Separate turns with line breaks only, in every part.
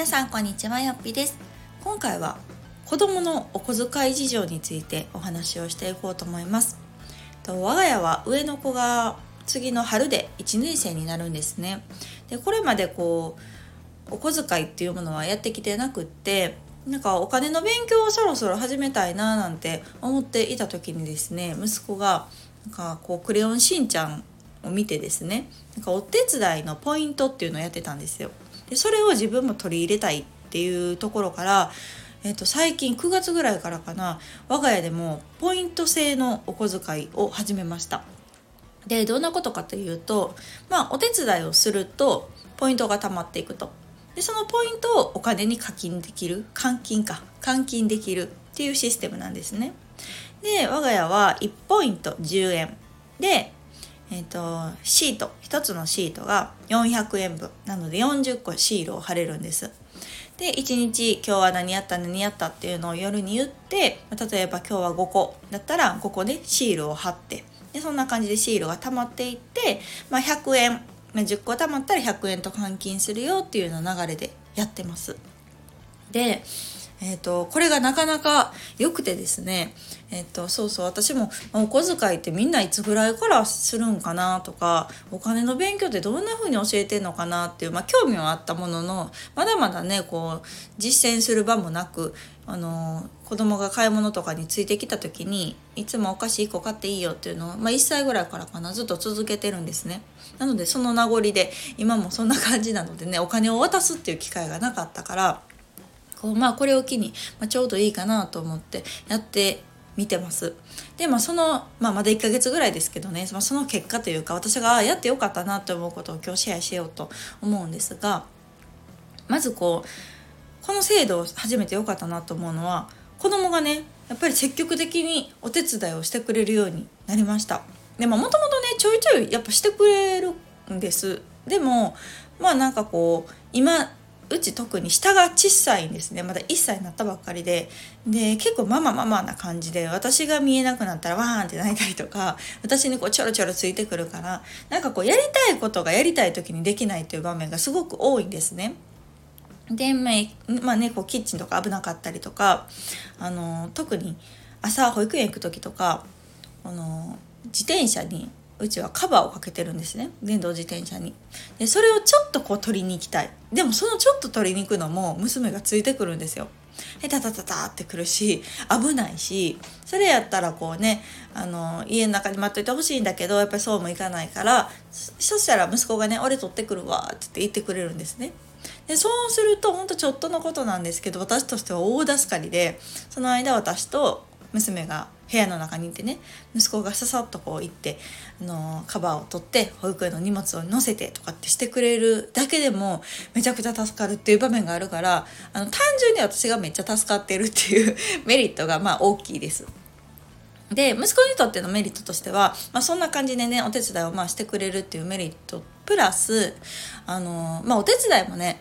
皆さんこんにちはよっぴです。今回は子供のお小遣い事情についてお話をしていこうと思います。と我が家は上の子が次の春で1年生になるんですね。でこれまでこうお小遣いっていうものはやってきてなくってなんかお金の勉強をそろそろ始めたいななんて思っていた時にですね息子がなんかこうクレヨンしんちゃんを見てですねなんかお手伝いのポイントっていうのをやってたんですよ。でそれを自分も取り入れたいっていうところから、えー、と最近9月ぐらいからかな我が家でもポイント制のお小遣いを始めました。でどんなことかというとまあお手伝いをするとポイントが貯まっていくと。でそのポイントをお金に課金できる換金か換金できるっていうシステムなんですね。で我が家は1ポイント10円でえーと、シート1つのシートが400円分なので40個シールを貼れるんです。で1日今日は何やった何やったっていうのを夜に言って例えば今日は5個だったら5個でシールを貼ってでそんな感じでシールが溜まっていって、まあ、100円、ま、10個溜まったら100円と換金するよっていうような流れでやってます。でえーと、これがなかなか良くてですね、えーと、そうそう私もお小遣いってみんないつぐらいからするんかなとかお金の勉強ってどんな風に教えてんのかなっていう、まあ、興味はあったもののまだまだねこう実践する場もなくあの子供が買い物とかについてきた時にいつもお菓子1個買っていいよっていうのを、まあ、1歳ぐらいからかなずっと続けてるんですね。なのでその名残で今もそんな感じなのでねお金を渡すっていう機会がなかったからこうまあこれを機に、まあ、ちょうどいいかなと思ってやって見てます。でまあその、まあ、まだ1ヶ月ぐらいですけどね、まあ、その結果というか私がやってよかったなと思うことを今日シェアしようと思うんですがまずこうこの制度を始めてよかったなと思うのは子供がねやっぱり積極的にお手伝いをしてくれるようになりました。でもともとねちょいちょいやっぱしてくれるんです。でもまあなんかこう今うち特に下が小さいんですねまだ1歳になったばっかりでで結構ママママな感じで私が見えなくなったらワーンって泣いたりとか私にこうちょろちょろついてくるからなんかこうやりたいことがやりたい時にできないという場面がすごく多いんですね。で、まあね、こうキッチンとか危なかったりとかあの特に朝保育園行く時とかあの自転車にうちはカバーをかけてるんですね。電動自転車に。でそれをちょっとこう取りに行きたい。でもそのちょっと取りに行くのも娘がついてくるんですよ。へたたたたってくるし危ないしそれやったらこうねあの家の中に待っといてほしいんだけどやっぱりそうもいかないからそしたら息子がね「俺取ってくるわ」って言ってくれるんですね。でそうするとほんとちょっとのことなんですけど私としては大助かりでその間私と娘が部屋の中にいてね息子がささっとこう行ってあのカバーを取って保育園の荷物を載せてとかってしてくれるだけでもめちゃくちゃ助かるっていう場面があるからあの単純に私がめっちゃ助かってるっていう メリットがまあ大きいです。で息子にとってのメリットとしては、まあ、そんな感じでねお手伝いをまあしてくれるっていうメリットプラスあの、まあ、お手伝いもね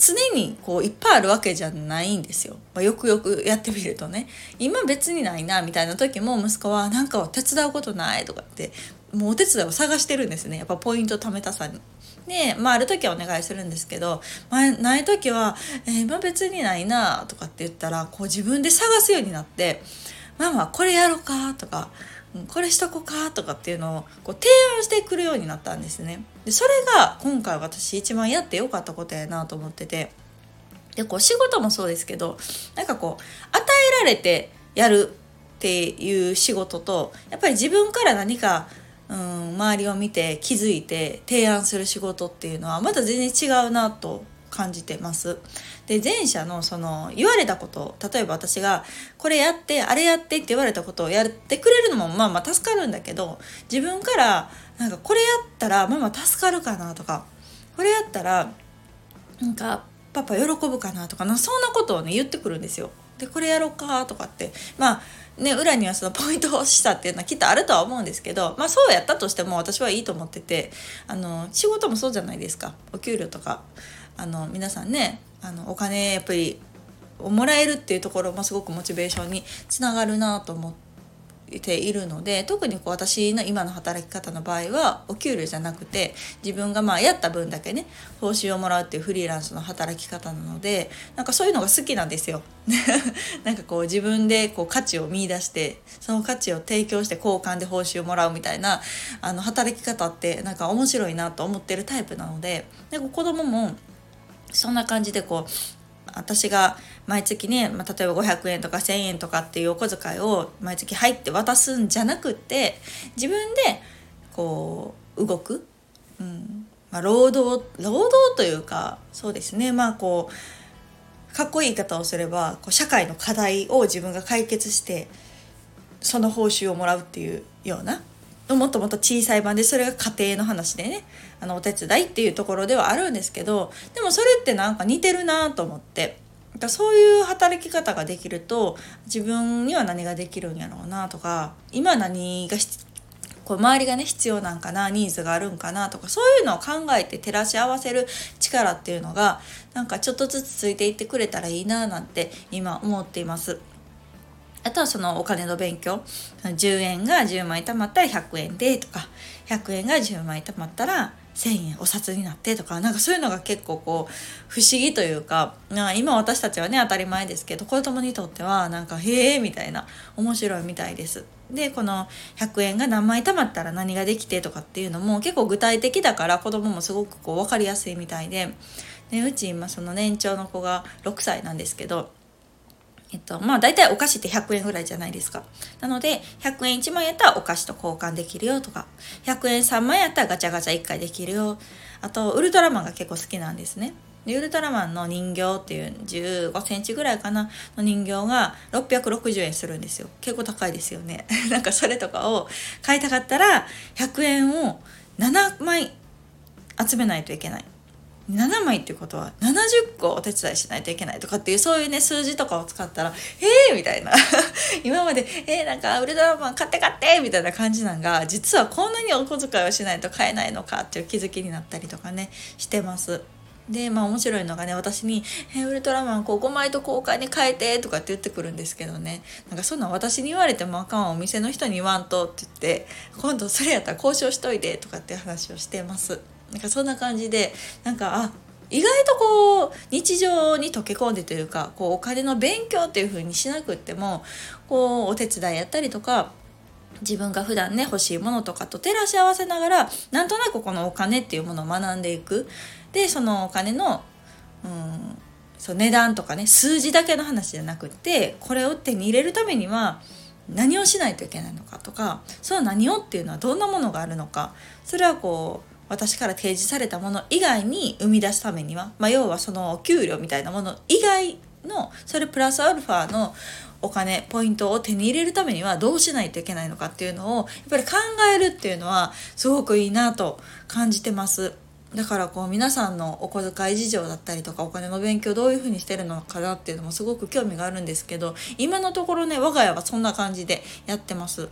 常にこういっぱいあるわけじゃないんですよ、まあ、よくよくやってみるとね。今別にないなみたいな時も息子は何か手伝うことないとかってもうお手伝いを探してるんですね。やっぱポイント貯めたさに。で、まあ、ある時はお願いするんですけど、まあ、ない時は「えー、今別にないな」とかって言ったらこう自分で探すようになって「ママこれやろうか」とかこれしとこうかとかっていうのをこう提案してくるようになったんですね。でそれが今回私一番やってよかったことやなと思っててでこう仕事もそうですけどなんかこう与えられてやるっていう仕事とやっぱり自分から何かうん周りを見て気づいて提案する仕事っていうのはまた全然違うなと感じてます。で前者のその言われたこと例えば私がこれやってあれやってって言われたことをやってくれるのもまあまあ助かるんだけど自分からなんかこれやったらママ助かるかなとかこれやったらなんかパパ喜ぶかなとかなそんなことをね言ってくるんですよ。でこれやろうかとかってまあね裏にはそのポイントをしたっていうのはきっとあるとは思うんですけどまあそうやったとしても私はいいと思っててあの仕事もそうじゃないですかお給料とかあの皆さんねあのお金やっぱりもらえるっていうところもすごくモチベーションにつながるなと思っているので特にこう私の今の働き方の場合はお給料じゃなくて自分がまあやった分だけね報酬をもらうっていうフリーランスの働き方なのでなんかそういうのが好きなんですよ。なんかこう自分でこう価値を見いだしてその価値を提供して交換で報酬をもらうみたいなあの働き方ってなんか面白いなと思ってるタイプなのでで子供もそんな感じでこう私が毎月ね、まあ、例えば500円とか1,000円とかっていうお小遣いを毎月入って渡すんじゃなくって自分でこう動く、うん。まあ、労働労働というかそうですね。まあこうかっこいい言い方をすればこう社会の課題を自分が解決してその報酬をもらうっていうようなもっともっと小さい版でそれが家庭の話でねあのお手伝いっていうところではあるんですけどでもそれってなんか似てるなと思ってだそういう働き方ができると自分には何ができるんやろうなとか今何がこう周りがね必要なんかなニーズがあるんかなとかそういうのを考えて照らし合わせる力っていうのがなんかちょっとずつついていってくれたらいいななんて今思っています。あとはそのお金の勉強10円が10枚貯まったら100円でとか100円が10枚貯まったら1,000円お札になってとかなんかそういうのが結構こう不思議というか今私たちはね当たり前ですけど子供にとってはなんかへえみたいな面白いみたいです。でこの100円が何枚貯まったら何ができてとかっていうのも結構具体的だから子供もすごくこう分かりやすいみたいででうち今その年長の子が6歳なんですけどえっと、まあ大体お菓子って100円ぐらいじゃないですか。なので、100円1枚やったらお菓子と交換できるよとか、100円3枚やったらガチャガチャ1回できるよ。あと、ウルトラマンが結構好きなんですね。ウルトラマンの人形っていう15センチぐらいかなの人形が660円するんですよ結構高いですよね なんかそれとかを買いたかったら100円を7枚集めないといけない7枚ってことは70個お手伝いしないといけないとかっていうそういうね数字とかを使ったら「えー!」みたいな 今まで「えー、なんかウルトラマン買って買って!」みたいな感じなんが実はこんなにお小遣いをしないと買えないのかっていう気づきになったりとかねしてます。でまあ面白いのがね私に「えウルトラマンこう5枚と交換に変えて」とかって言ってくるんですけどねなんかそんなん私に言われてもあかんお店の人に言わんとって言って今度それやったら交渉しといてとかって話をしてます。なんかそんな感じでなんかあ意外とこう日常に溶け込んでというかこうお金の勉強っていう風にしなくってもこうお手伝いやったりとか自分が普段ね欲しいものとかと照らし合わせながらなんとなくこのお金っていうものを学んでいく。でそのお金の、うん、そう値段とかね数字だけの話じゃなくってこれを手に入れるためには何をしないといけないのかとかその何をっていうのはどんなものがあるのかそれはこう私から提示されたもの以外に生み出すためには、まあ、要はその給料みたいなもの以外のそれプラスアルファのお金ポイントを手に入れるためにはどうしないといけないのかっていうのをやっぱり考えるっていうのはすごくいいなと感じてます。だからこう皆さんのお小遣い事情だったりとかお金の勉強どういうふうにしてるのかなっていうのもすごく興味があるんですけど今のところね我が家はそんな感じでやってます。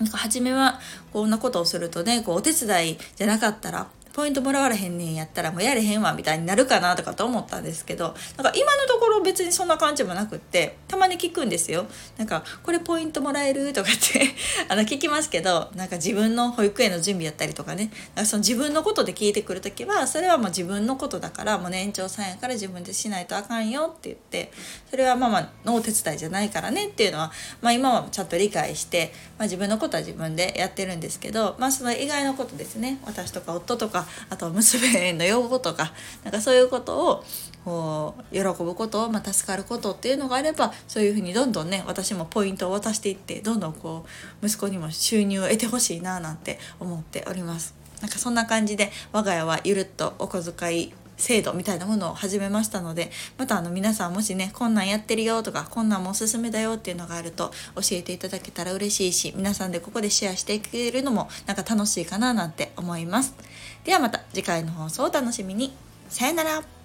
なんか初めはこんなことをするとねこうお手伝いじゃなかったらポイントもらわれへんねんやったらもうやれへんわみたいになるかなとかと思ったんですけどなんか今のところ別にそんな感じもなくってたまに聞くんですよ。なんかこれポイントもらえるとかって あの聞きますけどなんか自分の保育園の準備やったりとかね。なんかその自分のことで聞いてくる時はそれはもう自分のことだからもう年長さんやから自分でしないとあかんよって言ってそれはママのお手伝いじゃないからねっていうのは、まあ、今はちゃんと理解して、まあ、自分のことは自分でやってるんですけど、まあ、その以外のことですね。私とか夫とかあとは娘の要望とかなんかそういうことをこう喜ぶこと、まあ、助かることっていうのがあればそういうふうにどんどんね私もポイントを渡していってどんどんこう息子にも収入を得てほしいななんて思っております。なんかそんな感じで我が家はゆるっとお小遣い制度みたいなものを始めましたのでまたあの皆さんもしねこんなんやってるよとかこんなんもおすすめだよっていうのがあると教えていただけたら嬉しいし皆さんでここでシェアしていけるのもなんか楽しいかななんて思います。ではまた次回の放送をお楽しみに。さよなら。